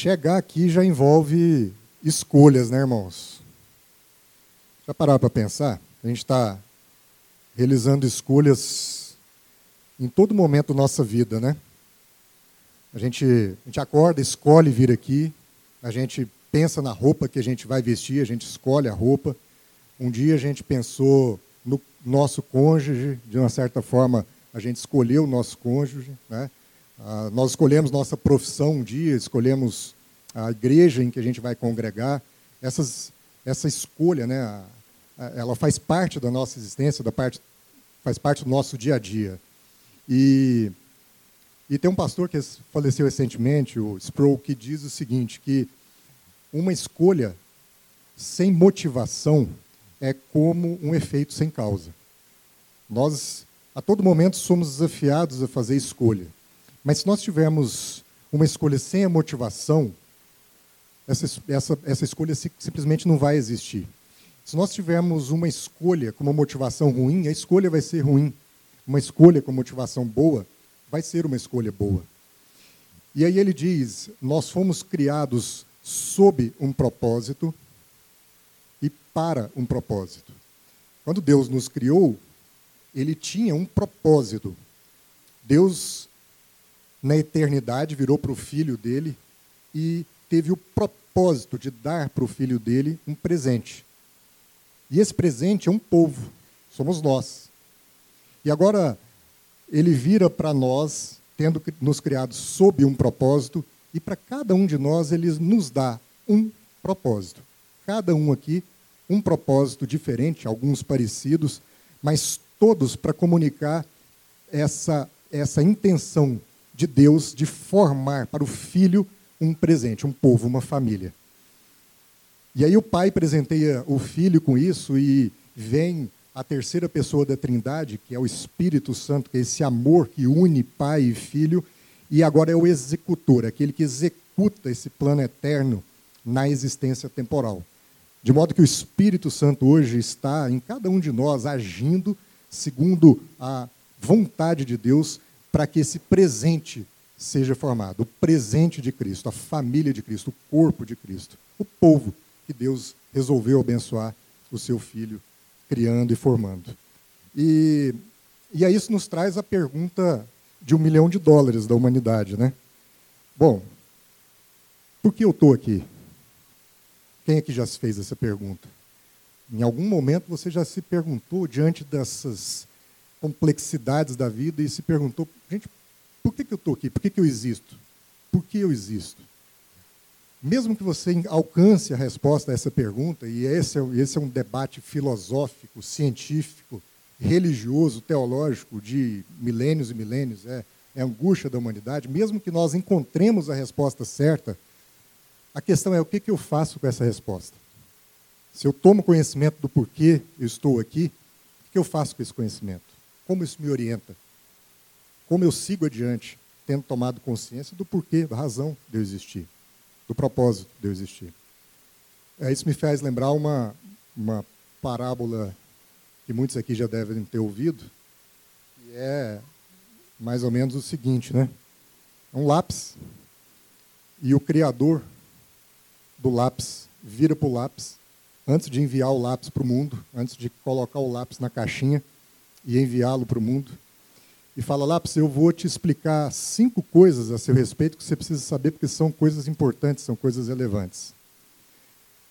Chegar aqui já envolve escolhas, né, irmãos? Já parar para pensar? A gente está realizando escolhas em todo momento da nossa vida, né? A gente, a gente acorda, escolhe vir aqui, a gente pensa na roupa que a gente vai vestir, a gente escolhe a roupa. Um dia a gente pensou no nosso cônjuge, de uma certa forma a gente escolheu o nosso cônjuge, né? Ah, nós escolhemos nossa profissão um dia, escolhemos a igreja em que a gente vai congregar. Essas, essa escolha, né, ela faz parte da nossa existência, da parte, faz parte do nosso dia a dia. E, e tem um pastor que faleceu recentemente, o Sproul, que diz o seguinte, que uma escolha sem motivação é como um efeito sem causa. Nós, a todo momento, somos desafiados a fazer escolha. Mas se nós tivermos uma escolha sem a motivação, essa, essa, essa escolha simplesmente não vai existir. Se nós tivermos uma escolha com uma motivação ruim, a escolha vai ser ruim. Uma escolha com motivação boa vai ser uma escolha boa. E aí ele diz: nós fomos criados sob um propósito e para um propósito. Quando Deus nos criou, ele tinha um propósito. Deus na eternidade, virou para o filho dele e teve o propósito de dar para o filho dele um presente. E esse presente é um povo, somos nós. E agora ele vira para nós, tendo nos criado sob um propósito, e para cada um de nós ele nos dá um propósito. Cada um aqui um propósito diferente, alguns parecidos, mas todos para comunicar essa essa intenção de Deus de formar para o filho um presente, um povo, uma família. E aí o pai presenteia o filho com isso e vem a terceira pessoa da Trindade, que é o Espírito Santo, que é esse amor que une pai e filho, e agora é o executor, aquele que executa esse plano eterno na existência temporal. De modo que o Espírito Santo hoje está em cada um de nós agindo segundo a vontade de Deus para que esse presente seja formado, o presente de Cristo, a família de Cristo, o corpo de Cristo, o povo que Deus resolveu abençoar o seu filho, criando e formando. E, e aí isso nos traz a pergunta de um milhão de dólares da humanidade, né? Bom, por que eu estou aqui? Quem é que já se fez essa pergunta? Em algum momento você já se perguntou diante dessas complexidades da vida e se perguntou, gente, por que, que eu estou aqui? Por que, que eu existo? Por que eu existo? Mesmo que você alcance a resposta a essa pergunta, e esse é, esse é um debate filosófico, científico, religioso, teológico de milênios e milênios, é, é a angústia da humanidade, mesmo que nós encontremos a resposta certa, a questão é o que, que eu faço com essa resposta? Se eu tomo conhecimento do porquê eu estou aqui, o que eu faço com esse conhecimento? Como isso me orienta? Como eu sigo adiante, tendo tomado consciência do porquê, da razão de eu existir, do propósito de eu existir? É, isso me faz lembrar uma, uma parábola que muitos aqui já devem ter ouvido, que é mais ou menos o seguinte, né? É um lápis e o criador do lápis vira para o lápis antes de enviar o lápis para o mundo, antes de colocar o lápis na caixinha, e enviá-lo para o mundo. E fala lá, eu vou te explicar cinco coisas a seu respeito que você precisa saber, porque são coisas importantes, são coisas relevantes.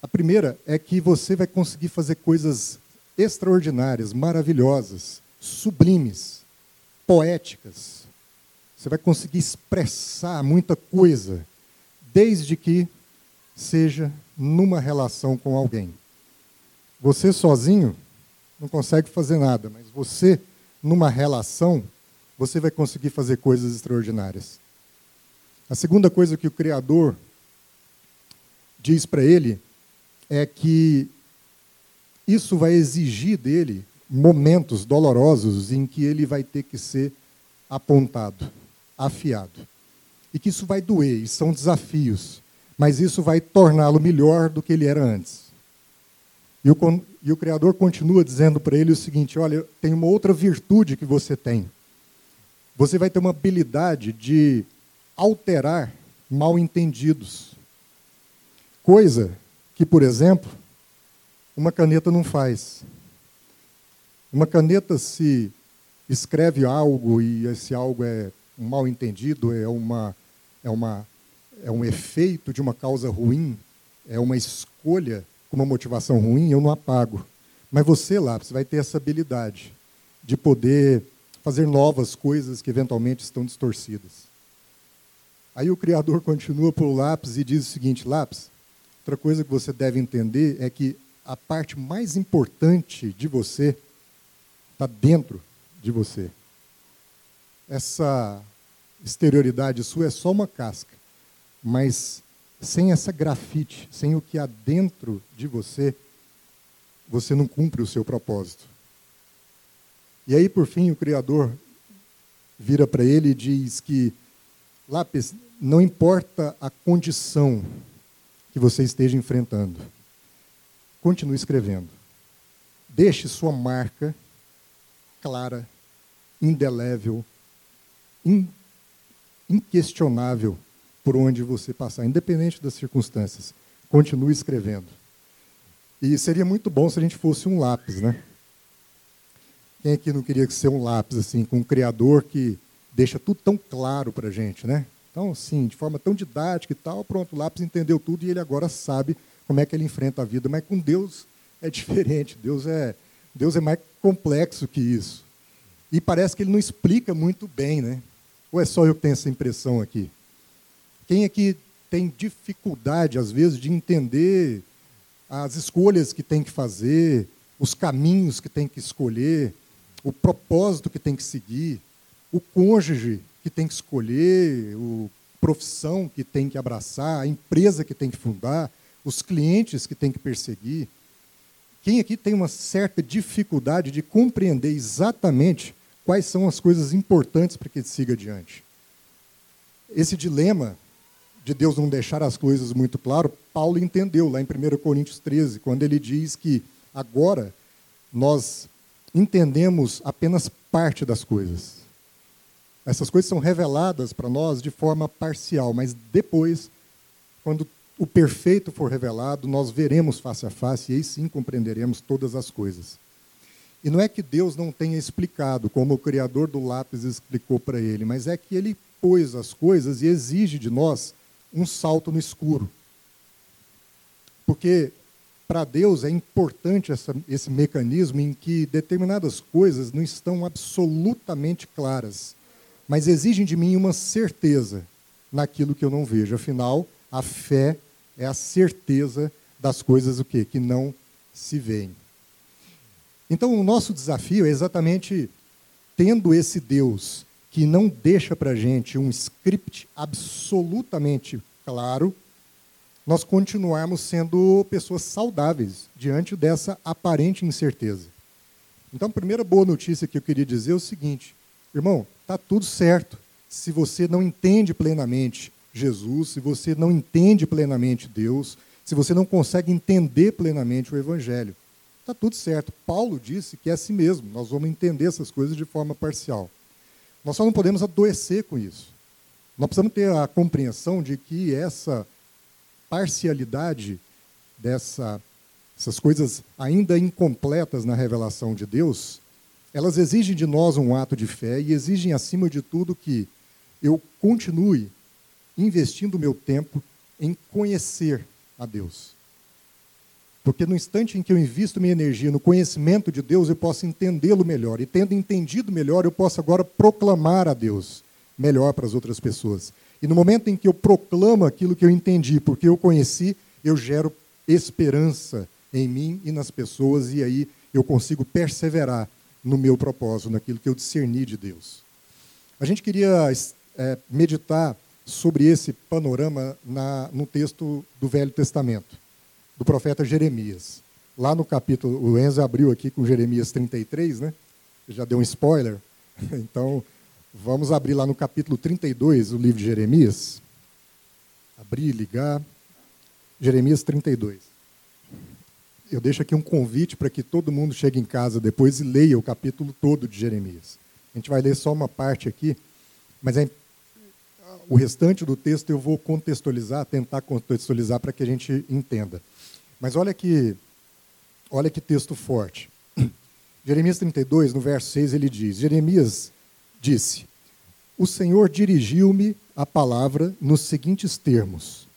A primeira é que você vai conseguir fazer coisas extraordinárias, maravilhosas, sublimes, poéticas. Você vai conseguir expressar muita coisa, desde que seja numa relação com alguém. Você sozinho não consegue fazer nada, mas você, numa relação, você vai conseguir fazer coisas extraordinárias. A segunda coisa que o Criador diz para ele é que isso vai exigir dele momentos dolorosos em que ele vai ter que ser apontado, afiado. E que isso vai doer, e são desafios, mas isso vai torná-lo melhor do que ele era antes. E o, e o Criador continua dizendo para ele o seguinte: olha, tem uma outra virtude que você tem. Você vai ter uma habilidade de alterar mal entendidos. Coisa que, por exemplo, uma caneta não faz. Uma caneta, se escreve algo e esse algo é um mal entendido, é, uma, é, uma, é um efeito de uma causa ruim, é uma escolha com uma motivação ruim, eu não apago. Mas você, lápis, vai ter essa habilidade de poder fazer novas coisas que eventualmente estão distorcidas. Aí o Criador continua para o lápis e diz o seguinte: lápis, outra coisa que você deve entender é que a parte mais importante de você está dentro de você. Essa exterioridade sua é só uma casca, mas sem essa grafite, sem o que há dentro de você, você não cumpre o seu propósito. E aí, por fim, o Criador vira para ele e diz que, Lápis, não importa a condição que você esteja enfrentando, continue escrevendo. Deixe sua marca clara, indelével, in, inquestionável por onde você passar, independente das circunstâncias. Continue escrevendo. E seria muito bom se a gente fosse um lápis, né? Quem aqui não queria ser um lápis, assim, com um criador que deixa tudo tão claro para a gente, né? Então, assim, de forma tão didática e tal, pronto, o lápis entendeu tudo e ele agora sabe como é que ele enfrenta a vida. Mas com Deus é diferente. Deus é, Deus é mais complexo que isso. E parece que ele não explica muito bem, né? Ou é só eu que tenho essa impressão aqui? Quem aqui tem dificuldade, às vezes, de entender as escolhas que tem que fazer, os caminhos que tem que escolher, o propósito que tem que seguir, o cônjuge que tem que escolher, a profissão que tem que abraçar, a empresa que tem que fundar, os clientes que tem que perseguir. Quem aqui tem uma certa dificuldade de compreender exatamente quais são as coisas importantes para que siga adiante? Esse dilema de Deus não deixar as coisas muito claro, Paulo entendeu lá em 1 Coríntios 13, quando ele diz que agora nós entendemos apenas parte das coisas. Essas coisas são reveladas para nós de forma parcial, mas depois, quando o perfeito for revelado, nós veremos face a face e aí sim compreenderemos todas as coisas. E não é que Deus não tenha explicado, como o criador do lápis explicou para ele, mas é que ele pôs as coisas e exige de nós um salto no escuro. Porque para Deus é importante essa, esse mecanismo em que determinadas coisas não estão absolutamente claras, mas exigem de mim uma certeza naquilo que eu não vejo. Afinal, a fé é a certeza das coisas o quê? que não se veem. Então, o nosso desafio é exatamente tendo esse Deus que não deixa para a gente um script absolutamente claro, nós continuarmos sendo pessoas saudáveis diante dessa aparente incerteza. Então, a primeira boa notícia que eu queria dizer é o seguinte: irmão, está tudo certo se você não entende plenamente Jesus, se você não entende plenamente Deus, se você não consegue entender plenamente o Evangelho. Está tudo certo. Paulo disse que é assim mesmo, nós vamos entender essas coisas de forma parcial. Nós só não podemos adoecer com isso. Nós precisamos ter a compreensão de que essa parcialidade dessa, essas coisas ainda incompletas na revelação de Deus, elas exigem de nós um ato de fé e exigem, acima de tudo, que eu continue investindo o meu tempo em conhecer a Deus. Porque no instante em que eu invisto minha energia no conhecimento de Deus, eu posso entendê-lo melhor. E tendo entendido melhor, eu posso agora proclamar a Deus melhor para as outras pessoas. E no momento em que eu proclamo aquilo que eu entendi, porque eu conheci, eu gero esperança em mim e nas pessoas, e aí eu consigo perseverar no meu propósito, naquilo que eu discerni de Deus. A gente queria é, meditar sobre esse panorama na, no texto do Velho Testamento, do profeta Jeremias. Lá no capítulo, o Enzo abriu aqui com Jeremias 33, né? Já deu um spoiler. Então, vamos abrir lá no capítulo 32, o livro de Jeremias. Abrir, ligar. Jeremias 32. Eu deixo aqui um convite para que todo mundo chegue em casa depois e leia o capítulo todo de Jeremias. A gente vai ler só uma parte aqui, mas é o restante do texto eu vou contextualizar, tentar contextualizar para que a gente entenda. Mas olha que, olha que texto forte. Jeremias 32, no verso 6, ele diz: Jeremias disse: O Senhor dirigiu-me a palavra nos seguintes termos: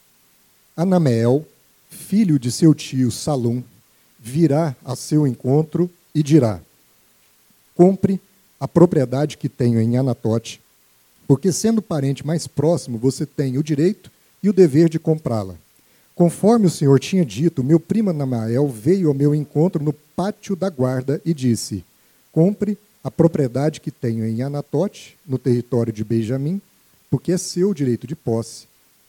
Anameel, filho de seu tio Salom, virá a seu encontro e dirá: Compre a propriedade que tenho em Anatote, porque sendo parente mais próximo, você tem o direito e o dever de comprá-la. Conforme o Senhor tinha dito, meu primo Anamael veio ao meu encontro no pátio da guarda e disse: Compre a propriedade que tenho em Anatote, no território de Benjamim, porque é seu direito de posse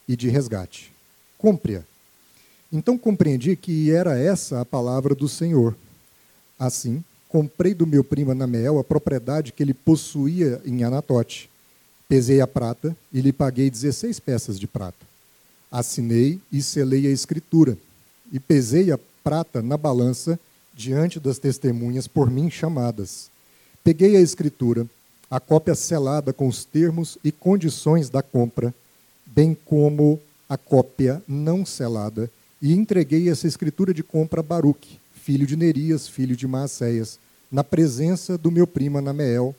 e de resgate. Compre-a então compreendi que era essa a palavra do Senhor. Assim, comprei do meu primo Anameel a propriedade que ele possuía em Anatote. Pesei a prata e lhe paguei 16 peças de prata. Assinei e selei a escritura. E pesei a prata na balança diante das testemunhas por mim chamadas. Peguei a escritura, a cópia selada com os termos e condições da compra, bem como a cópia não selada e entreguei essa escritura de compra a Baruque, filho de Nerias, filho de Maacéias, na presença do meu primo Anameel,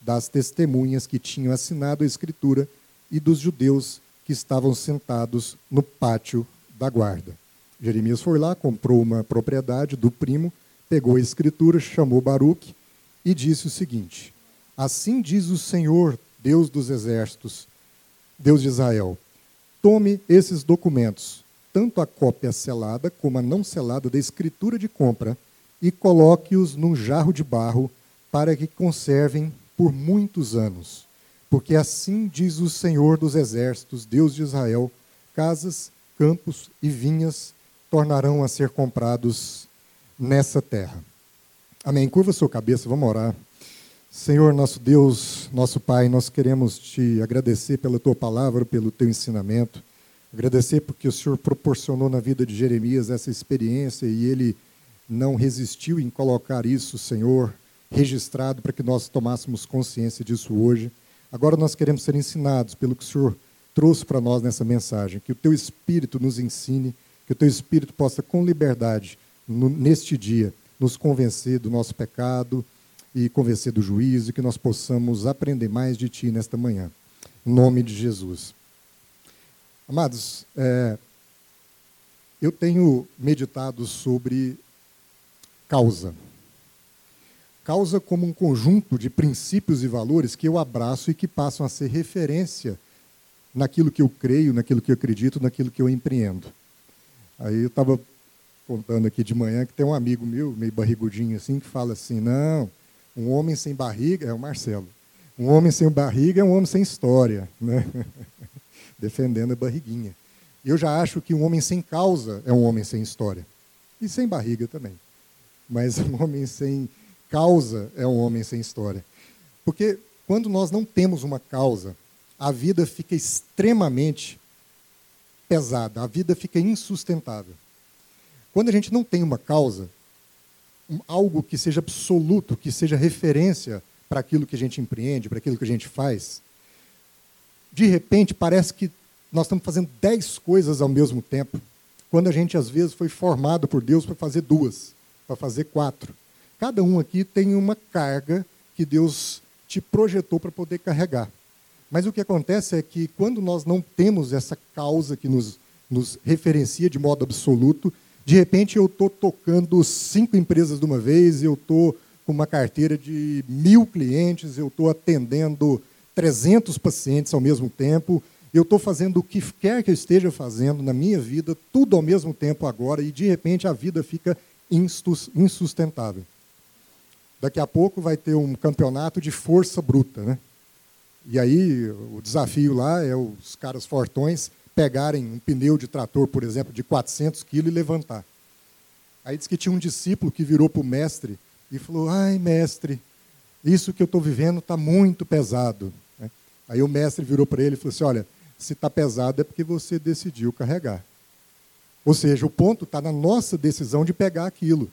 das testemunhas que tinham assinado a escritura e dos judeus que estavam sentados no pátio da guarda. Jeremias foi lá, comprou uma propriedade do primo, pegou a escritura, chamou Baruque e disse o seguinte: Assim diz o Senhor, Deus dos exércitos, Deus de Israel: Tome esses documentos, tanto a cópia selada como a não selada da escritura de compra e coloque-os num jarro de barro para que conservem por muitos anos. Porque assim diz o Senhor dos Exércitos, Deus de Israel: casas, campos e vinhas tornarão a ser comprados nessa terra. Amém. Curva sua cabeça, vamos orar. Senhor, nosso Deus, nosso Pai, nós queremos te agradecer pela tua palavra, pelo teu ensinamento. Agradecer porque o Senhor proporcionou na vida de Jeremias essa experiência e ele não resistiu em colocar isso, Senhor, registrado para que nós tomássemos consciência disso hoje. Agora nós queremos ser ensinados pelo que o Senhor trouxe para nós nessa mensagem. Que o teu Espírito nos ensine, que o teu Espírito possa, com liberdade, no, neste dia, nos convencer do nosso pecado e convencer do juízo, que nós possamos aprender mais de Ti nesta manhã. Em nome de Jesus. Amados, é, eu tenho meditado sobre causa. Causa como um conjunto de princípios e valores que eu abraço e que passam a ser referência naquilo que eu creio, naquilo que eu acredito, naquilo que eu empreendo. Aí eu estava contando aqui de manhã que tem um amigo meu, meio barrigudinho assim, que fala assim: não, um homem sem barriga, é o Marcelo, um homem sem barriga é um homem sem história. Né? defendendo a barriguinha. Eu já acho que um homem sem causa é um homem sem história. E sem barriga também. Mas um homem sem causa é um homem sem história. Porque quando nós não temos uma causa, a vida fica extremamente pesada, a vida fica insustentável. Quando a gente não tem uma causa, algo que seja absoluto, que seja referência para aquilo que a gente empreende, para aquilo que a gente faz, de repente parece que nós estamos fazendo dez coisas ao mesmo tempo, quando a gente às vezes foi formado por Deus para fazer duas, para fazer quatro. Cada um aqui tem uma carga que Deus te projetou para poder carregar. Mas o que acontece é que quando nós não temos essa causa que nos, nos referencia de modo absoluto, de repente eu estou tocando cinco empresas de uma vez, eu estou com uma carteira de mil clientes, eu estou atendendo 300 pacientes ao mesmo tempo, eu estou fazendo o que quer que eu esteja fazendo na minha vida, tudo ao mesmo tempo agora, e de repente a vida fica insustentável. Daqui a pouco vai ter um campeonato de força bruta. Né? E aí o desafio lá é os caras fortões pegarem um pneu de trator, por exemplo, de 400 quilos e levantar. Aí diz que tinha um discípulo que virou para o mestre e falou: Ai, mestre, isso que eu estou vivendo está muito pesado. Aí o mestre virou para ele e falou assim: Olha, se está pesado é porque você decidiu carregar. Ou seja, o ponto está na nossa decisão de pegar aquilo.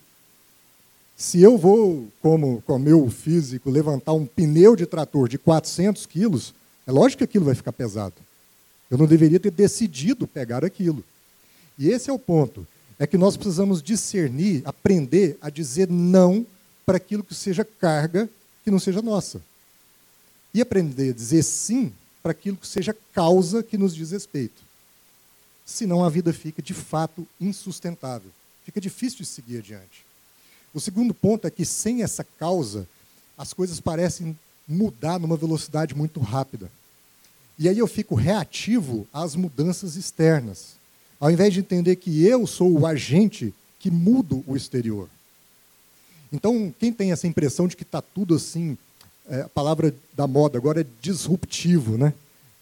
Se eu vou, como com meu físico, levantar um pneu de trator de 400 quilos, é lógico que aquilo vai ficar pesado. Eu não deveria ter decidido pegar aquilo. E esse é o ponto. É que nós precisamos discernir, aprender a dizer não para aquilo que seja carga que não seja nossa. E aprender a dizer sim para aquilo que seja causa que nos diz respeito. Senão a vida fica de fato insustentável. Fica difícil de seguir adiante. O segundo ponto é que sem essa causa, as coisas parecem mudar numa velocidade muito rápida. E aí eu fico reativo às mudanças externas, ao invés de entender que eu sou o agente que mudo o exterior. Então, quem tem essa impressão de que está tudo assim, é, a palavra da moda agora é disruptivo, né?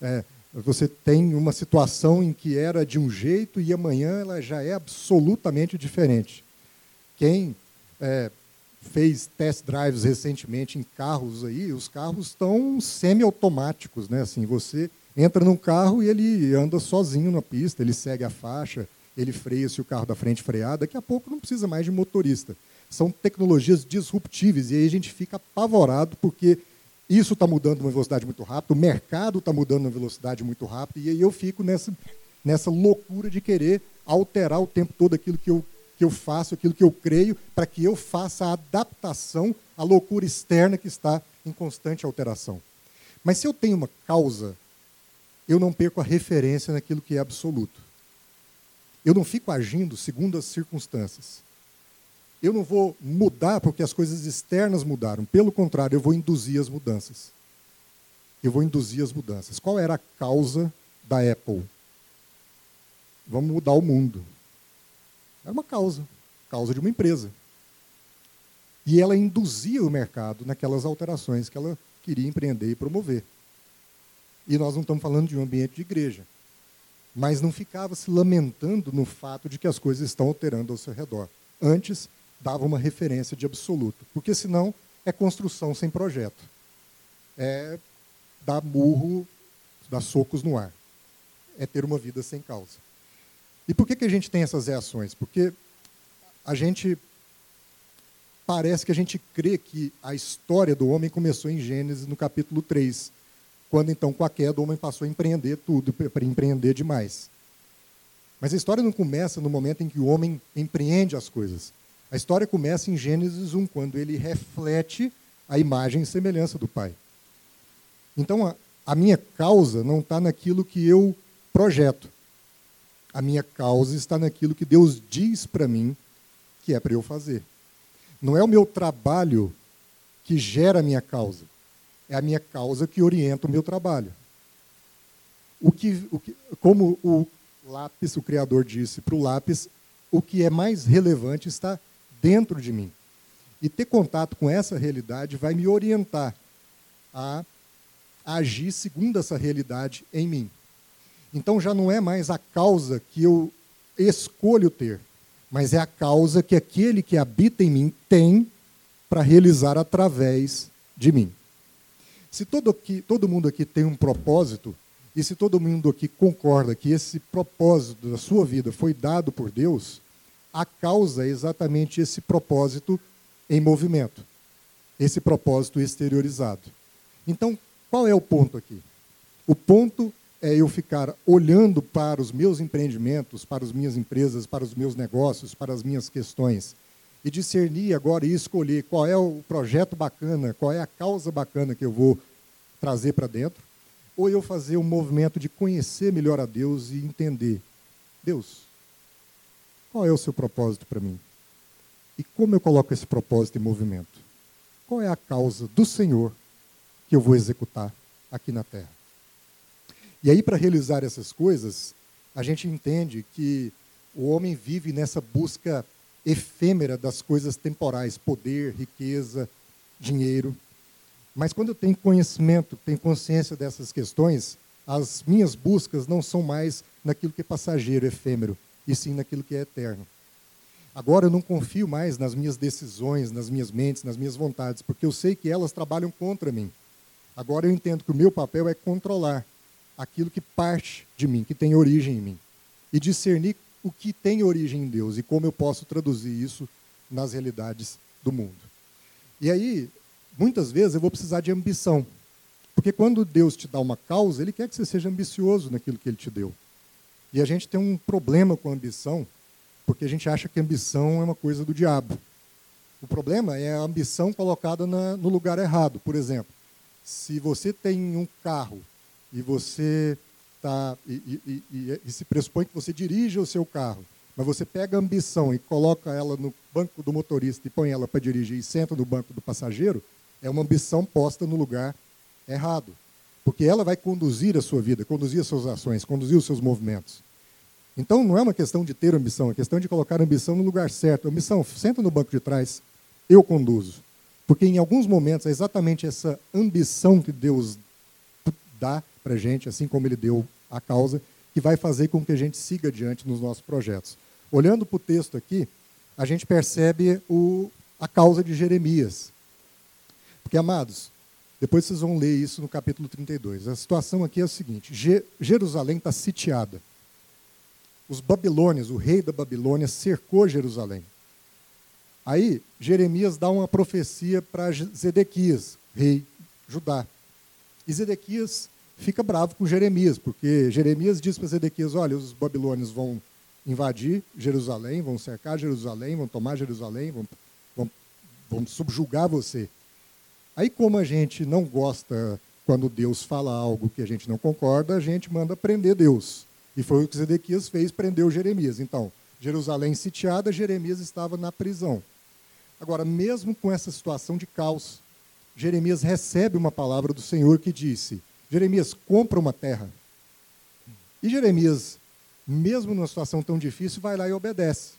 É, você tem uma situação em que era de um jeito e amanhã ela já é absolutamente diferente. Quem é, fez test drives recentemente em carros aí, os carros estão semi-automáticos, né? Assim, você entra num carro e ele anda sozinho na pista, ele segue a faixa, ele freia se o carro da frente frear, daqui a pouco não precisa mais de motorista. São tecnologias disruptíveis e aí a gente fica apavorado porque isso está mudando uma velocidade muito rápida, o mercado está mudando uma velocidade muito rápida e aí eu fico nessa, nessa loucura de querer alterar o tempo todo aquilo que eu que eu faço, aquilo que eu creio, para que eu faça a adaptação à loucura externa que está em constante alteração. Mas se eu tenho uma causa, eu não perco a referência naquilo que é absoluto. Eu não fico agindo segundo as circunstâncias. Eu não vou mudar porque as coisas externas mudaram. Pelo contrário, eu vou induzir as mudanças. Eu vou induzir as mudanças. Qual era a causa da Apple? Vamos mudar o mundo. Era uma causa, causa de uma empresa. E ela induzia o mercado naquelas alterações que ela queria empreender e promover. E nós não estamos falando de um ambiente de igreja. Mas não ficava se lamentando no fato de que as coisas estão alterando ao seu redor. Antes, dava uma referência de absoluto. Porque senão é construção sem projeto. É dar murro, dar socos no ar. É ter uma vida sem causa. E por que, que a gente tem essas reações? Porque a gente parece que a gente crê que a história do homem começou em Gênesis no capítulo 3, quando então com a queda o homem passou a empreender tudo, para empreender demais. Mas a história não começa no momento em que o homem empreende as coisas. A história começa em Gênesis 1, quando ele reflete a imagem e semelhança do Pai. Então a, a minha causa não está naquilo que eu projeto, a minha causa está naquilo que Deus diz para mim que é para eu fazer. Não é o meu trabalho que gera a minha causa, é a minha causa que orienta o meu trabalho. O que, o que, como o lápis, o Criador disse para o lápis, o que é mais relevante está dentro de mim. E ter contato com essa realidade vai me orientar a agir segundo essa realidade em mim. Então já não é mais a causa que eu escolho ter, mas é a causa que aquele que habita em mim tem para realizar através de mim. Se todo, aqui, todo mundo aqui tem um propósito, e se todo mundo aqui concorda que esse propósito da sua vida foi dado por Deus, a causa é exatamente esse propósito em movimento, esse propósito exteriorizado. Então, qual é o ponto aqui? O ponto é eu ficar olhando para os meus empreendimentos, para as minhas empresas, para os meus negócios, para as minhas questões e discernir agora e escolher qual é o projeto bacana, qual é a causa bacana que eu vou trazer para dentro, ou eu fazer um movimento de conhecer melhor a Deus e entender, Deus, qual é o seu propósito para mim? E como eu coloco esse propósito em movimento? Qual é a causa do Senhor que eu vou executar aqui na terra? E aí, para realizar essas coisas, a gente entende que o homem vive nessa busca efêmera das coisas temporais, poder, riqueza, dinheiro. Mas quando eu tenho conhecimento, tenho consciência dessas questões, as minhas buscas não são mais naquilo que é passageiro, efêmero, e sim naquilo que é eterno. Agora eu não confio mais nas minhas decisões, nas minhas mentes, nas minhas vontades, porque eu sei que elas trabalham contra mim. Agora eu entendo que o meu papel é controlar aquilo que parte de mim, que tem origem em mim. E discernir o que tem origem em Deus e como eu posso traduzir isso nas realidades do mundo. E aí, muitas vezes eu vou precisar de ambição. Porque quando Deus te dá uma causa, Ele quer que você seja ambicioso naquilo que Ele te deu. E a gente tem um problema com a ambição, porque a gente acha que ambição é uma coisa do diabo. O problema é a ambição colocada na, no lugar errado. Por exemplo, se você tem um carro e você tá, e, e, e, e se pressupõe que você dirige o seu carro, mas você pega a ambição e coloca ela no banco do motorista e põe ela para dirigir e senta no banco do passageiro, é uma ambição posta no lugar errado. Porque ela vai conduzir a sua vida, conduzir as suas ações, conduzir os seus movimentos. Então não é uma questão de ter ambição, é questão de colocar a ambição no lugar certo. A ambição, senta no banco de trás, eu conduzo. Porque em alguns momentos é exatamente essa ambição que Deus dá para a gente, assim como Ele deu a causa, que vai fazer com que a gente siga adiante nos nossos projetos. Olhando para o texto aqui, a gente percebe o, a causa de Jeremias. Porque, amados, depois vocês vão ler isso no capítulo 32. A situação aqui é a seguinte: Jerusalém está sitiada. Os babilônios, o rei da Babilônia, cercou Jerusalém. Aí, Jeremias dá uma profecia para Zedequias, rei Judá. E Zedequias fica bravo com Jeremias, porque Jeremias diz para Zedequias: olha, os babilônios vão invadir Jerusalém, vão cercar Jerusalém, vão tomar Jerusalém, vão, vão, vão subjugar você. Aí, como a gente não gosta quando Deus fala algo que a gente não concorda, a gente manda prender Deus. E foi o que Zedequias fez, prendeu Jeremias. Então, Jerusalém sitiada, Jeremias estava na prisão. Agora, mesmo com essa situação de caos, Jeremias recebe uma palavra do Senhor que disse: Jeremias, compra uma terra. E Jeremias, mesmo numa situação tão difícil, vai lá e obedece.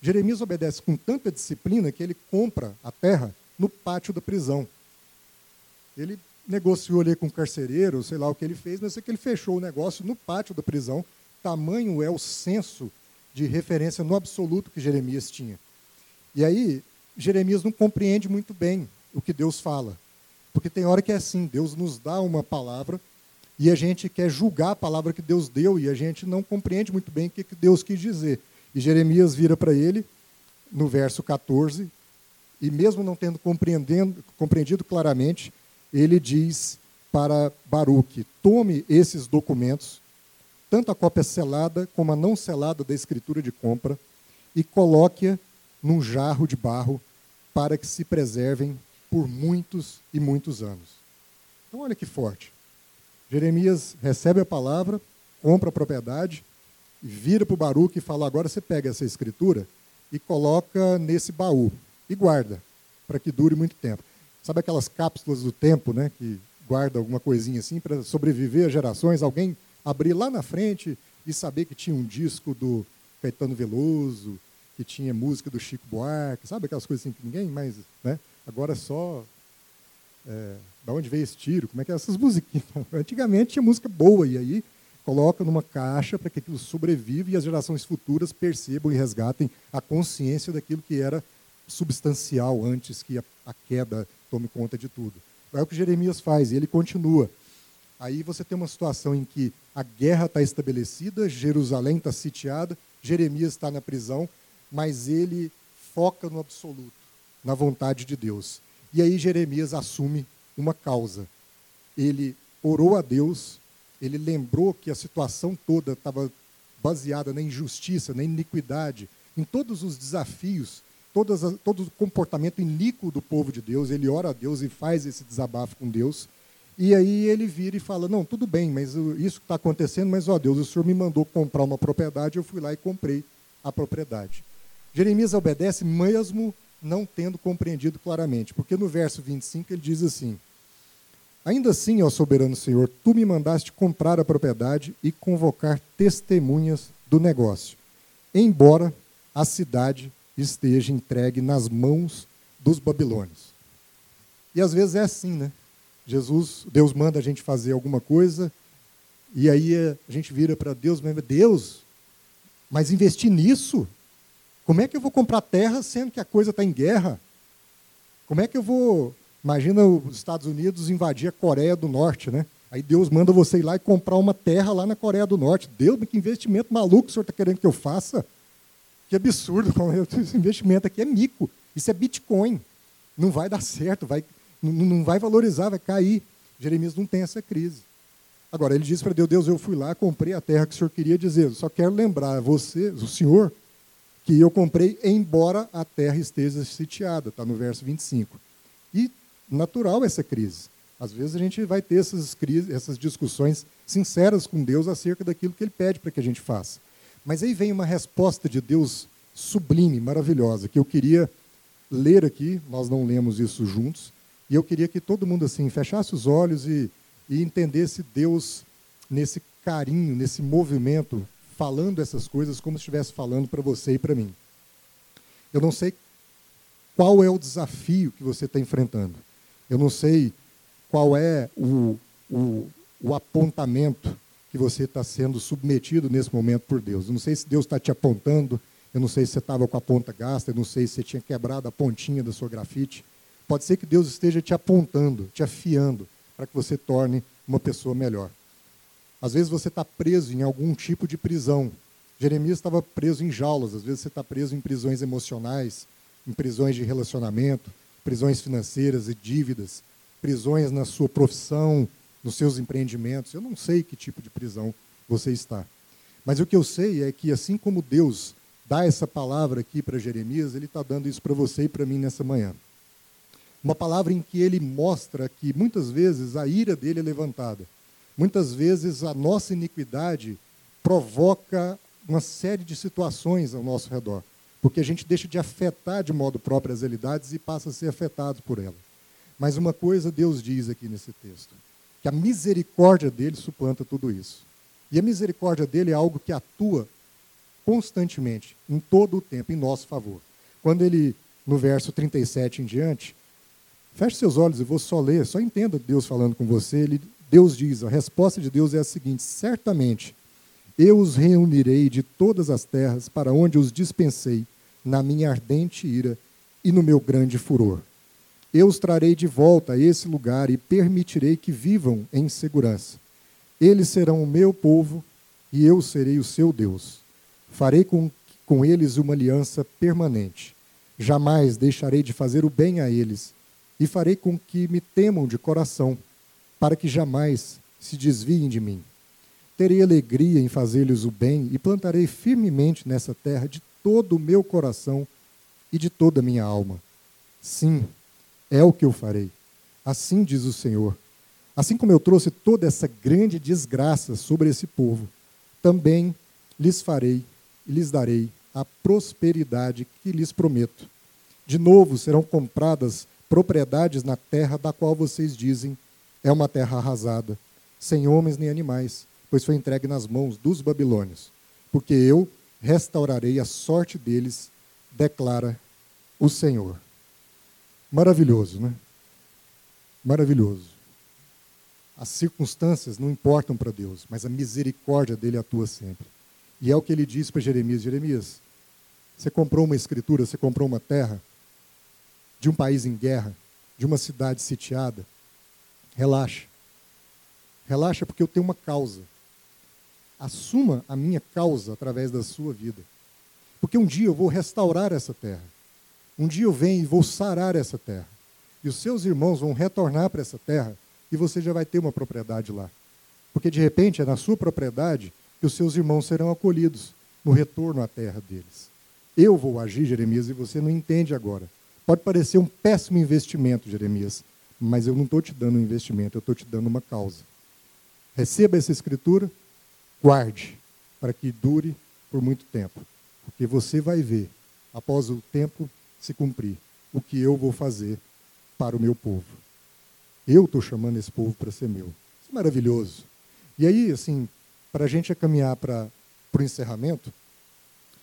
Jeremias obedece com tanta disciplina que ele compra a terra no pátio da prisão. Ele negociou ali com o carcereiro, sei lá o que ele fez, mas é que ele fechou o negócio no pátio da prisão. Tamanho é o senso de referência no absoluto que Jeremias tinha. E aí, Jeremias não compreende muito bem o que Deus fala. Porque tem hora que é assim, Deus nos dá uma palavra e a gente quer julgar a palavra que Deus deu e a gente não compreende muito bem o que Deus quis dizer. E Jeremias vira para ele, no verso 14, e mesmo não tendo compreendido claramente, ele diz para Baruque: tome esses documentos, tanto a cópia selada como a não selada da escritura de compra, e coloque-a num jarro de barro para que se preservem por muitos e muitos anos. Então, olha que forte. Jeremias recebe a palavra, compra a propriedade, vira para o Baruque e fala: agora você pega essa escritura e coloca nesse baú e guarda, para que dure muito tempo. Sabe aquelas cápsulas do tempo, né, que guarda alguma coisinha assim para sobreviver a gerações? Alguém abrir lá na frente e saber que tinha um disco do Caetano Veloso, que tinha música do Chico Buarque, sabe aquelas coisas assim que ninguém mais, né? Agora é só é, da onde veio esse tiro, como é que é essas musiquinhas? Antigamente tinha música boa e aí coloca numa caixa para que aquilo sobreviva e as gerações futuras percebam e resgatem a consciência daquilo que era substancial antes que a, a queda tome conta de tudo. É o que Jeremias faz, e ele continua. Aí você tem uma situação em que a guerra está estabelecida, Jerusalém está sitiada, Jeremias está na prisão, mas ele foca no absoluto, na vontade de Deus. E aí Jeremias assume uma causa. Ele orou a Deus, ele lembrou que a situação toda estava baseada na injustiça, na iniquidade, em todos os desafios, todas, todo o comportamento iníquo do povo de Deus. Ele ora a Deus e faz esse desabafo com Deus. E aí ele vira e fala: Não, tudo bem, mas isso está acontecendo, mas ó Deus, o Senhor me mandou comprar uma propriedade, eu fui lá e comprei a propriedade. Jeremias obedece mesmo não tendo compreendido claramente, porque no verso 25 ele diz assim: Ainda assim, ó soberano Senhor, tu me mandaste comprar a propriedade e convocar testemunhas do negócio, embora a cidade esteja entregue nas mãos dos babilônios. E às vezes é assim, né? Jesus, Deus manda a gente fazer alguma coisa, e aí a gente vira para Deus, mas Deus, mas investir nisso? Como é que eu vou comprar terra sendo que a coisa está em guerra? Como é que eu vou. Imagina os Estados Unidos invadir a Coreia do Norte, né? Aí Deus manda você ir lá e comprar uma terra lá na Coreia do Norte. Deus, que investimento maluco o senhor está querendo que eu faça? Que absurdo, esse investimento aqui é mico. Isso é Bitcoin. Não vai dar certo, vai, não vai valorizar, vai cair. Jeremias não tem essa crise. Agora, ele diz para Deus: Deus, eu fui lá, comprei a terra que o senhor queria dizer. Só quero lembrar você, o senhor, que eu comprei, embora a terra esteja sitiada. Está no verso 25. E natural essa crise. Às vezes a gente vai ter essas, crises, essas discussões sinceras com Deus acerca daquilo que Ele pede para que a gente faça. Mas aí vem uma resposta de Deus sublime, maravilhosa, que eu queria ler aqui, nós não lemos isso juntos, e eu queria que todo mundo assim fechasse os olhos e, e entendesse Deus nesse carinho, nesse movimento, falando essas coisas como se estivesse falando para você e para mim. Eu não sei qual é o desafio que você está enfrentando. Eu não sei qual é o, o, o apontamento que você está sendo submetido nesse momento por Deus. Eu não sei se Deus está te apontando, eu não sei se você estava com a ponta gasta, eu não sei se você tinha quebrado a pontinha da sua grafite. Pode ser que Deus esteja te apontando, te afiando, para que você torne uma pessoa melhor. Às vezes você está preso em algum tipo de prisão. Jeremias estava preso em jaulas, às vezes você está preso em prisões emocionais, em prisões de relacionamento, prisões financeiras e dívidas, prisões na sua profissão, nos seus empreendimentos. Eu não sei que tipo de prisão você está. Mas o que eu sei é que, assim como Deus dá essa palavra aqui para Jeremias, ele está dando isso para você e para mim nessa manhã. Uma palavra em que ele mostra que muitas vezes a ira dele é levantada. Muitas vezes a nossa iniquidade provoca uma série de situações ao nosso redor, porque a gente deixa de afetar de modo próprio as realidades e passa a ser afetado por ela. Mas uma coisa Deus diz aqui nesse texto, que a misericórdia dele suplanta tudo isso. E a misericórdia dele é algo que atua constantemente, em todo o tempo, em nosso favor. Quando ele, no verso 37 em diante, feche seus olhos, eu vou só ler, só entenda Deus falando com você. Ele, Deus diz, a resposta de Deus é a seguinte: certamente eu os reunirei de todas as terras para onde os dispensei na minha ardente ira e no meu grande furor. Eu os trarei de volta a esse lugar e permitirei que vivam em segurança. Eles serão o meu povo e eu serei o seu Deus. Farei com, com eles uma aliança permanente. Jamais deixarei de fazer o bem a eles, e farei com que me temam de coração, para que jamais se desviem de mim. Terei alegria em fazer-lhes o bem e plantarei firmemente nessa terra de todo o meu coração e de toda a minha alma. Sim, é o que eu farei. Assim diz o Senhor. Assim como eu trouxe toda essa grande desgraça sobre esse povo, também lhes farei e lhes darei a prosperidade que lhes prometo. De novo serão compradas propriedades na terra da qual vocês dizem é uma terra arrasada, sem homens nem animais, pois foi entregue nas mãos dos babilônios. Porque eu restaurarei a sorte deles, declara o Senhor. Maravilhoso, né? Maravilhoso. As circunstâncias não importam para Deus, mas a misericórdia dele atua sempre. E é o que ele diz para Jeremias: Jeremias, você comprou uma escritura, você comprou uma terra de um país em guerra, de uma cidade sitiada. Relaxa. Relaxa porque eu tenho uma causa. Assuma a minha causa através da sua vida. Porque um dia eu vou restaurar essa terra. Um dia eu venho e vou sarar essa terra. E os seus irmãos vão retornar para essa terra e você já vai ter uma propriedade lá. Porque de repente é na sua propriedade que os seus irmãos serão acolhidos no retorno à terra deles. Eu vou agir, Jeremias, e você não entende agora. Pode parecer um péssimo investimento, Jeremias, mas eu não estou te dando um investimento, eu estou te dando uma causa. Receba essa escritura, guarde, para que dure por muito tempo. Porque você vai ver, após o tempo se cumprir, o que eu vou fazer para o meu povo. Eu estou chamando esse povo para ser meu. Isso é maravilhoso. E aí, assim, para a gente caminhar para o encerramento,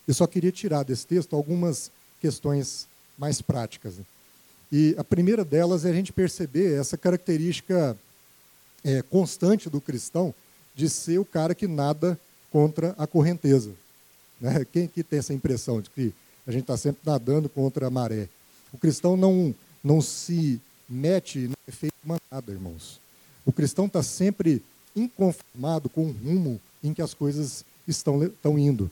eu só queria tirar desse texto algumas questões mais práticas. E a primeira delas é a gente perceber essa característica é, constante do cristão de ser o cara que nada contra a correnteza. Né? Quem que tem essa impressão de que a gente está sempre nadando contra a maré? O cristão não, não se mete no efeito manada, irmãos. O cristão está sempre inconformado com o rumo em que as coisas estão, estão indo.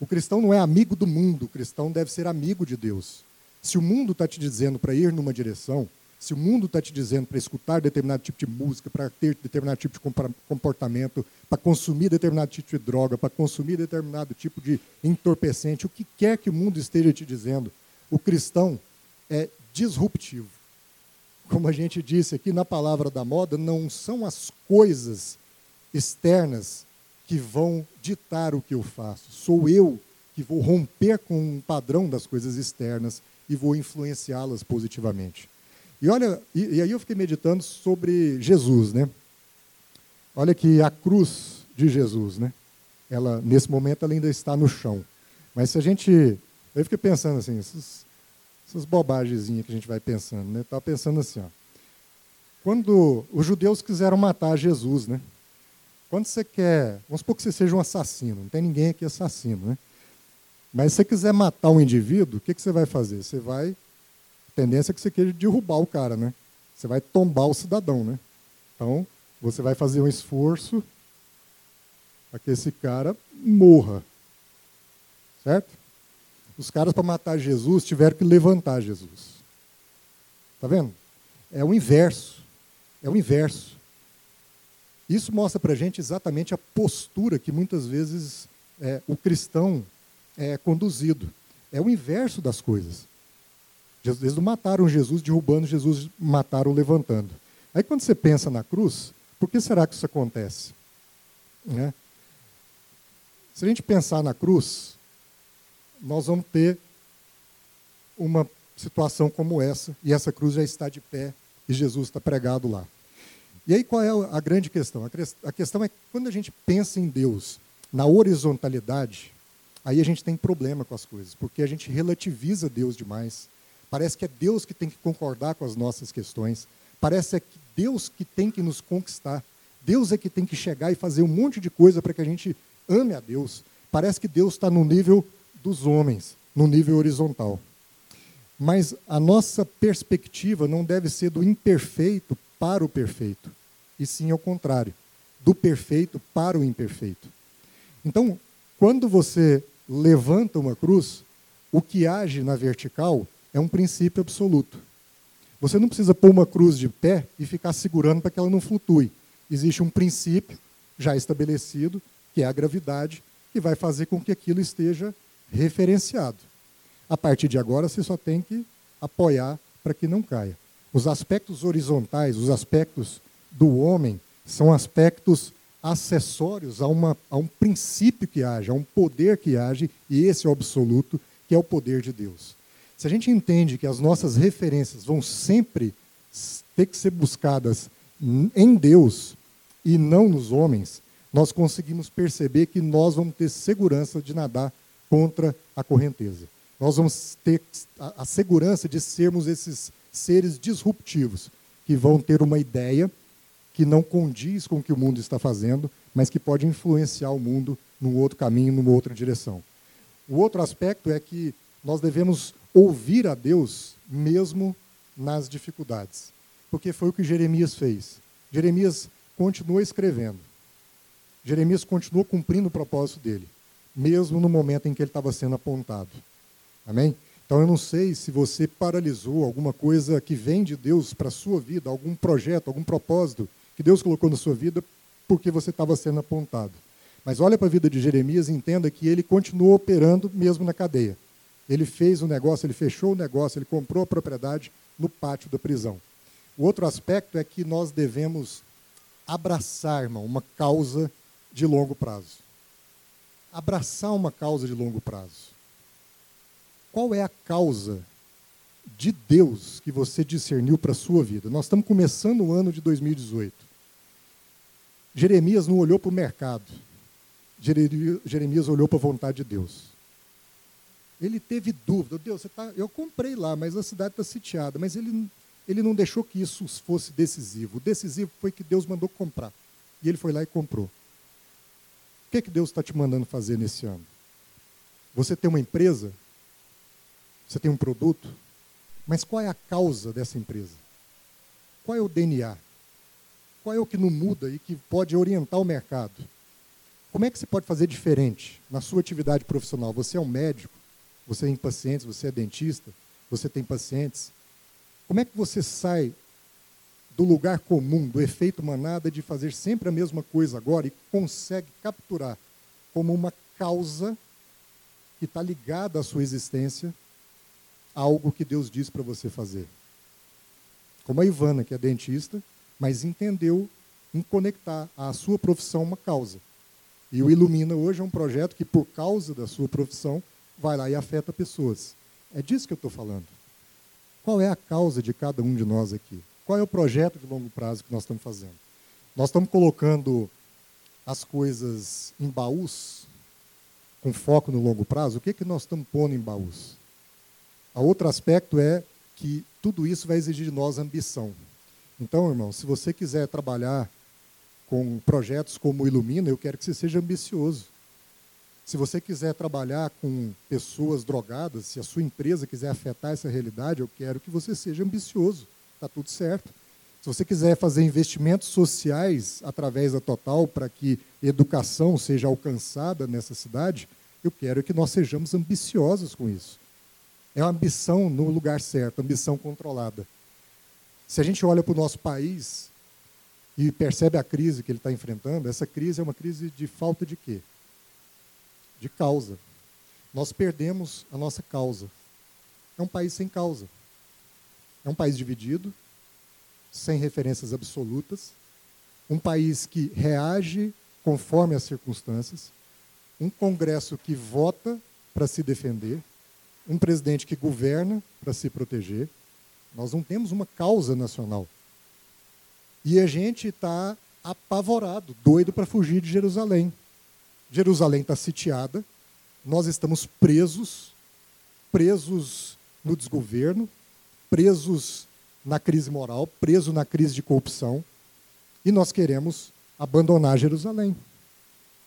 O cristão não é amigo do mundo, o cristão deve ser amigo de Deus. Se o mundo está te dizendo para ir numa direção, se o mundo está te dizendo para escutar determinado tipo de música, para ter determinado tipo de comportamento, para consumir determinado tipo de droga, para consumir determinado tipo de entorpecente, o que quer que o mundo esteja te dizendo, o cristão é disruptivo. Como a gente disse aqui na palavra da moda, não são as coisas externas que vão ditar o que eu faço. Sou eu que vou romper com o padrão das coisas externas e vou influenciá-las positivamente. E olha, e, e aí eu fiquei meditando sobre Jesus, né? Olha que a cruz de Jesus, né? Ela nesse momento ela ainda está no chão. Mas se a gente, eu fiquei pensando assim, essas, essas que a gente vai pensando, né? Estava pensando assim, ó. Quando os judeus quiseram matar Jesus, né? Quando você quer, vamos supor que você seja um assassino, não tem ninguém aqui assassino, né? Mas se você quiser matar um indivíduo, o que, que você vai fazer? Você vai tendência é que você queira derrubar o cara, né? Você vai tombar o cidadão, né? Então, você vai fazer um esforço para que esse cara morra. Certo? Os caras, para matar Jesus, tiveram que levantar Jesus. Está vendo? É o inverso. É o inverso. Isso mostra para a gente exatamente a postura que muitas vezes é, o cristão é conduzido. É o inverso das coisas. Eles não mataram Jesus derrubando, Jesus mataram levantando. Aí quando você pensa na cruz, por que será que isso acontece? Né? Se a gente pensar na cruz, nós vamos ter uma situação como essa, e essa cruz já está de pé e Jesus está pregado lá. E aí qual é a grande questão? A questão é quando a gente pensa em Deus na horizontalidade, aí a gente tem problema com as coisas, porque a gente relativiza Deus demais. Parece que é Deus que tem que concordar com as nossas questões. Parece que é Deus que tem que nos conquistar. Deus é que tem que chegar e fazer um monte de coisa para que a gente ame a Deus. Parece que Deus está no nível dos homens, no nível horizontal. Mas a nossa perspectiva não deve ser do imperfeito para o perfeito, e sim ao contrário, do perfeito para o imperfeito. Então, quando você levanta uma cruz, o que age na vertical é um princípio absoluto. Você não precisa pôr uma cruz de pé e ficar segurando para que ela não flutue. Existe um princípio já estabelecido, que é a gravidade, que vai fazer com que aquilo esteja referenciado. A partir de agora, você só tem que apoiar para que não caia. Os aspectos horizontais, os aspectos do homem, são aspectos acessórios a, uma, a um princípio que age, a um poder que age, e esse é o absoluto, que é o poder de Deus. Se a gente entende que as nossas referências vão sempre ter que ser buscadas em Deus e não nos homens, nós conseguimos perceber que nós vamos ter segurança de nadar contra a correnteza. Nós vamos ter a, segurança de sermos esses seres disruptivos, que vão ter uma ideia que não condiz com o que o mundo está fazendo, mas que pode influenciar o mundo num outro caminho, numa outra direção. O outro aspecto é que nós devemos ouvir a Deus mesmo nas dificuldades. Porque foi o que Jeremias fez. Jeremias continuou escrevendo. Jeremias continuou cumprindo o propósito dele, mesmo no momento em que ele estava sendo apontado. Amém? Então eu não sei se você paralisou alguma coisa que vem de Deus para a sua vida, algum projeto, algum propósito que Deus colocou na sua vida porque você estava sendo apontado. Mas olha para a vida de Jeremias e entenda que ele continuou operando mesmo na cadeia. Ele fez o negócio, ele fechou o negócio, ele comprou a propriedade no pátio da prisão. O outro aspecto é que nós devemos abraçar, irmão, uma causa de longo prazo. Abraçar uma causa de longo prazo. Qual é a causa de Deus que você discerniu para a sua vida? Nós estamos começando o ano de 2018. Jeremias não olhou para o mercado. Jeremias olhou para a vontade de Deus. Ele teve dúvida. Deus, tá, eu comprei lá, mas a cidade está sitiada. Mas ele, ele não deixou que isso fosse decisivo. O decisivo foi que Deus mandou comprar. E ele foi lá e comprou. O que, é que Deus está te mandando fazer nesse ano? Você tem uma empresa? Você tem um produto? Mas qual é a causa dessa empresa? Qual é o DNA? Qual é o que não muda e que pode orientar o mercado? Como é que você pode fazer diferente na sua atividade profissional? Você é um médico? Você tem pacientes, você é dentista, você tem pacientes. Como é que você sai do lugar comum, do efeito manada de fazer sempre a mesma coisa agora e consegue capturar como uma causa que está ligada à sua existência algo que Deus diz para você fazer? Como a Ivana, que é dentista, mas entendeu em conectar à sua profissão uma causa. E o Ilumina hoje é um projeto que, por causa da sua profissão, vai lá e afeta pessoas. É disso que eu estou falando. Qual é a causa de cada um de nós aqui? Qual é o projeto de longo prazo que nós estamos fazendo? Nós estamos colocando as coisas em baús, com foco no longo prazo. O que, é que nós estamos pondo em baús? A outro aspecto é que tudo isso vai exigir de nós ambição. Então, irmão, se você quiser trabalhar com projetos como o Ilumina, eu quero que você seja ambicioso. Se você quiser trabalhar com pessoas drogadas, se a sua empresa quiser afetar essa realidade, eu quero que você seja ambicioso. Está tudo certo. Se você quiser fazer investimentos sociais através da Total para que educação seja alcançada nessa cidade, eu quero que nós sejamos ambiciosos com isso. É uma ambição no lugar certo, ambição controlada. Se a gente olha para o nosso país e percebe a crise que ele está enfrentando, essa crise é uma crise de falta de quê? De causa. Nós perdemos a nossa causa. É um país sem causa. É um país dividido, sem referências absolutas, um país que reage conforme as circunstâncias, um Congresso que vota para se defender, um presidente que governa para se proteger. Nós não temos uma causa nacional. E a gente está apavorado, doido para fugir de Jerusalém. Jerusalém está sitiada, nós estamos presos, presos no desgoverno, presos na crise moral, presos na crise de corrupção, e nós queremos abandonar Jerusalém.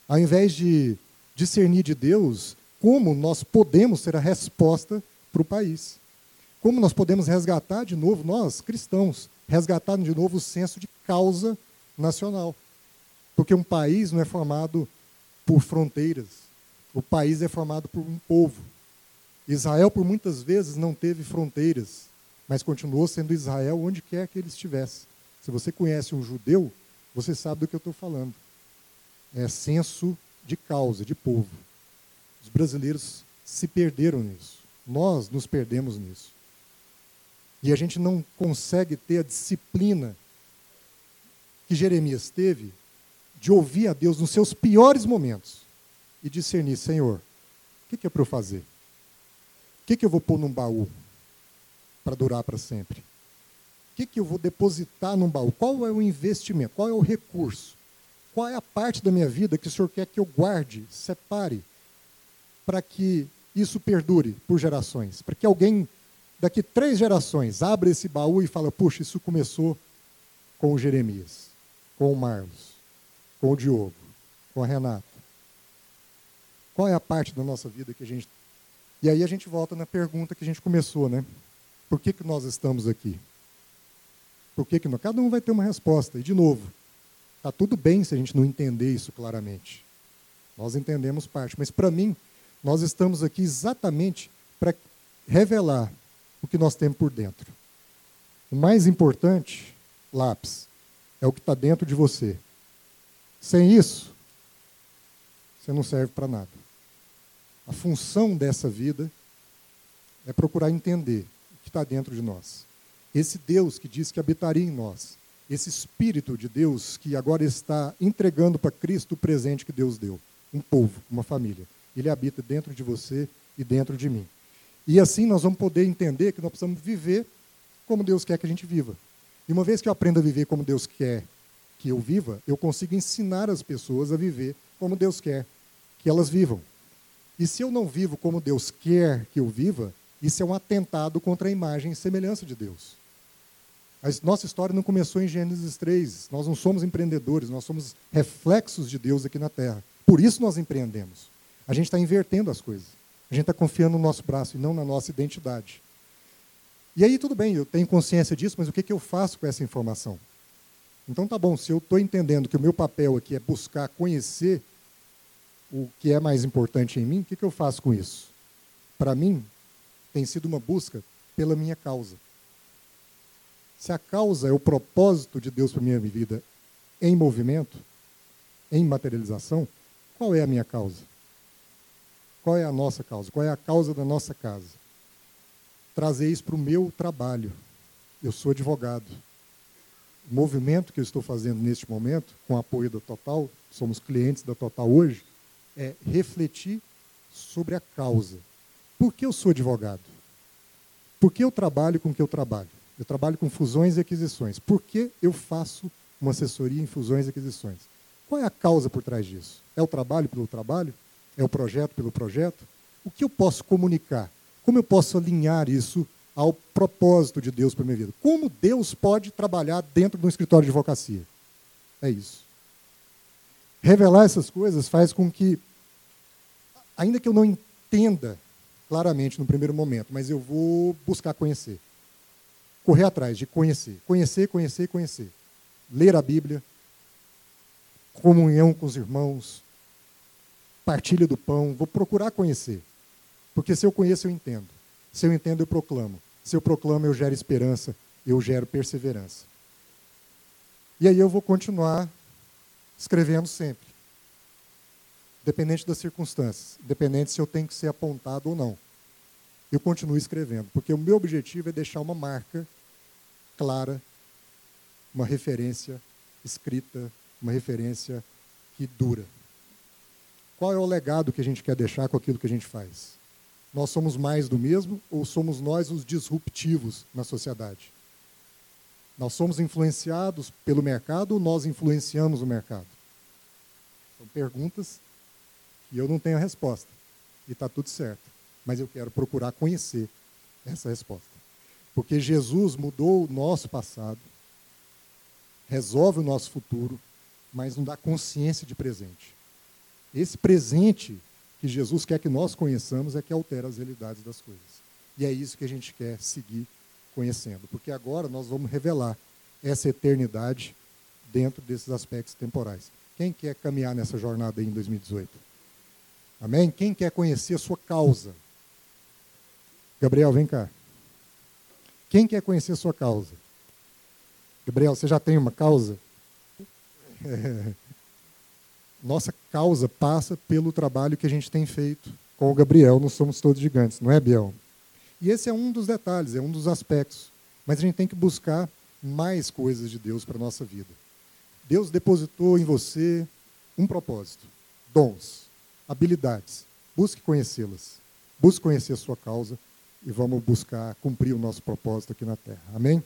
Ao invés de discernir de Deus, como nós podemos ser a resposta para o país. Como nós podemos resgatar de novo, nós, cristãos, resgatar de novo o senso de causa nacional. Porque um país não é formado por fronteiras, o país é formado por um povo. Israel, por muitas vezes, não teve fronteiras, mas continuou sendo Israel onde quer que ele estivesse. Se você conhece um judeu, você sabe do que eu estou falando. É senso de causa, de povo. Os brasileiros se perderam nisso. Nós nos perdemos nisso. E a gente não consegue ter a disciplina que Jeremias teve de ouvir a Deus nos seus piores momentos e discernir: Senhor, o que, é para eu fazer? O que, que eu vou pôr num baú para durar para sempre? O que, que eu vou depositar num baú? Qual é o investimento? Qual é o recurso? Qual é a parte da minha vida que o Senhor quer que eu guarde, separe? Para que isso perdure por gerações, para que alguém daqui três gerações abra esse baú e fala: puxa, isso começou com o Jeremias, com o Marlos, com o Diogo, com a Renata. Qual é a parte da nossa vida que a gente. E aí a gente volta na pergunta que a gente começou, né? Por que, que nós estamos aqui? Por que, que nós... Cada um vai ter uma resposta. E, de novo, está tudo bem se a gente não entender isso claramente. Nós entendemos parte. Mas, para mim, nós estamos aqui exatamente para revelar o que nós temos por dentro. O mais importante, lápis, é o que está dentro de você. Sem isso, você não serve para nada. A função dessa vida é procurar entender o que está dentro de nós. Esse Deus que diz que habitaria em nós, esse Espírito de Deus que agora está entregando para Cristo o presente que Deus deu, um povo, uma família. Ele habita dentro de você e dentro de mim. E assim nós vamos poder entender que nós precisamos viver como Deus quer que a gente viva. E uma vez que eu aprendo a viver como Deus quer que eu viva, eu consigo ensinar as pessoas a viver como Deus quer que elas vivam. E se eu não vivo como Deus quer que eu viva, isso é um atentado contra a imagem e semelhança de Deus. A nossa história não começou em Gênesis 3. Nós não somos empreendedores, nós somos reflexos de Deus aqui na Terra. Por isso nós empreendemos. A gente está invertendo as coisas. A gente está confiando no nosso braço e não na nossa identidade. E aí, tudo bem, eu tenho consciência disso, mas o que, que eu faço com essa informação? Então, tá bom, se eu estou entendendo que o meu papel aqui é buscar conhecer o que é mais importante em mim, o que, que eu faço com isso? Para mim, tem sido uma busca pela minha causa. Se a causa é o propósito de Deus para minha vida em movimento, em materialização, qual é a minha causa? Qual é a nossa causa? Qual é a causa da nossa casa? Trazer isso para o meu trabalho. Eu sou advogado. O movimento que eu estou fazendo neste momento, com apoio da Total, somos clientes da Total hoje, é refletir sobre a causa. Por que eu sou advogado? Por que eu trabalho com o que eu trabalho? Eu trabalho com fusões e aquisições. Por que eu faço uma assessoria em fusões e aquisições? Qual é a causa por trás disso? É o trabalho pelo trabalho? É o projeto pelo projeto? O que eu posso comunicar? Como eu posso alinhar isso ao propósito de Deus para a minha vida? Como Deus pode trabalhar dentro de um escritório de advocacia? É isso. Revelar essas coisas faz com que, ainda que eu não entenda claramente no primeiro momento, mas eu vou buscar conhecer. Correr atrás de conhecer. Conhecer, conhecer, conhecer. Ler a Bíblia, comunhão com os irmãos, partilha do pão, vou procurar conhecer. Porque se eu conheço, eu entendo. Se eu entendo, eu proclamo. Se eu proclamo, eu gero esperança, eu gero perseverança. E aí eu vou continuar escrevendo sempre. Dependente das circunstâncias, dependente se eu tenho que ser apontado ou não. Eu continuo escrevendo, porque o meu objetivo é deixar uma marca clara, uma referência escrita, uma referência que dura. Qual é o legado que a gente quer deixar com aquilo que a gente faz? Nós somos mais do mesmo ou somos nós os disruptivos na sociedade? Nós somos influenciados pelo mercado ou nós influenciamos o mercado? São perguntas que eu não tenho a resposta. E está tudo certo. Mas eu quero procurar conhecer essa resposta. Porque Jesus mudou o nosso passado, resolve o nosso futuro, mas não dá consciência de presente. Esse presente que Jesus quer que nós conheçamos é que altera as realidades das coisas. E é isso que a gente quer seguir conhecendo, porque agora nós vamos revelar essa eternidade dentro desses aspectos temporais. Quem quer caminhar nessa jornada aí em 2018? Amém? Quem quer conhecer a sua causa? Gabriel, vem cá. Quem quer conhecer a sua causa? Gabriel, você já tem uma causa? É. nossa causa passa pelo trabalho que a gente tem feito com o Gabriel, nós somos todos gigantes, não é, Biel? E esse é um dos detalhes, é um dos aspectos. Mas a gente tem que buscar mais coisas de Deus para a nossa vida. Deus depositou em você um propósito, dons, habilidades. Busque conhecê-las. Busque conhecer a sua causa e vamos buscar cumprir o nosso propósito aqui na Terra. Amém?